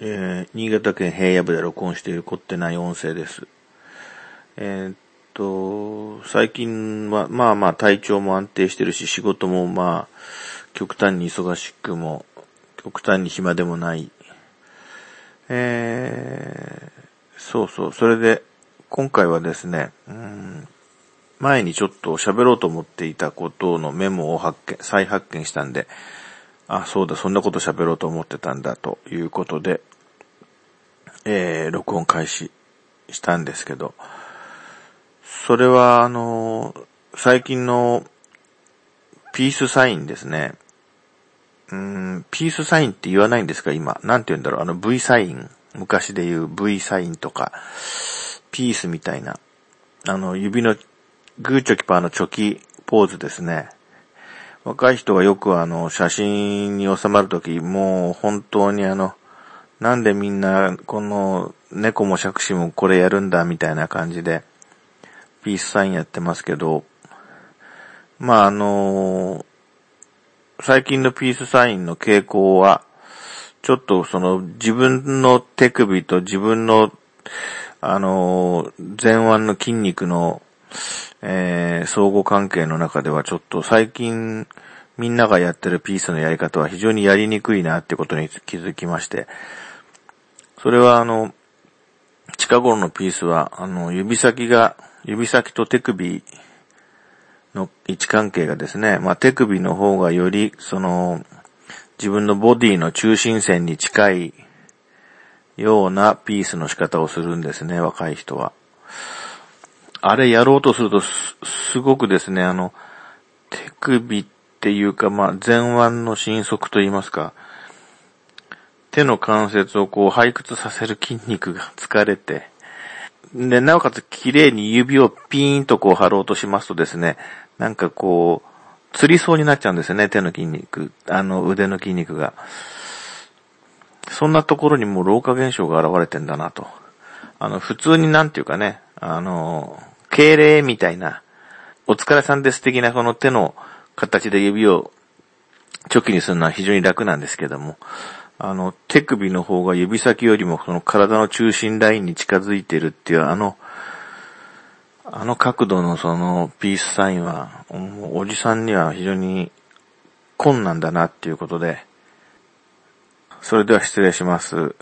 えー、新潟県平野部で録音している凝ってない音声です。えー、っと、最近は、まあまあ体調も安定してるし、仕事もまあ、極端に忙しくも、極端に暇でもない。えー、そうそう、それで、今回はですね、うん、前にちょっと喋ろうと思っていたことのメモを発見、再発見したんで、あ、そうだ、そんなこと喋ろうと思ってたんだ、ということで、えー、録音開始したんですけど、それは、あの、最近のピースサインですね。うん、ピースサインって言わないんですか、今。なんて言うんだろう、あの V サイン。昔で言う V サインとか、ピースみたいな、あの、指のグーチョキパーのチョキポーズですね。若い人がよくあの、写真に収まるとき、もう本当にあの、なんでみんな、この、猫も杓子もこれやるんだ、みたいな感じで、ピースサインやってますけど、まああの最近のピースサインの傾向は、ちょっとその自分の手首と自分の、あの前腕の筋肉のえー、相互関係の中ではちょっと最近みんながやってるピースのやり方は非常にやりにくいなってことに気づきまして、それはあの、近頃のピースは、あの、指先が、指先と手首の位置関係がですね、まあ、手首の方がより、その、自分のボディの中心線に近いようなピースの仕方をするんですね、若い人は。あれやろうとするとす、すごくですね、あの、手首っていうか、まあ、前腕の伸縮と言いますか、手の関節をこう、背屈させる筋肉が 疲れて、で、なおかつ綺麗に指をピーンとこう貼ろうとしますとですね、なんかこう、釣りそうになっちゃうんですよね、手の筋肉、あの腕の筋肉が。そんなところにも老化現象が現れてんだなと。あの、普通になんていうかね、あの、敬礼みたいな、お疲れさんです的なこの手の形で指をチョキにするのは非常に楽なんですけども、あの、手首の方が指先よりもその体の中心ラインに近づいてるっていうあの、あの角度のそのピースサインは、おじさんには非常に困難だなっていうことで、それでは失礼します。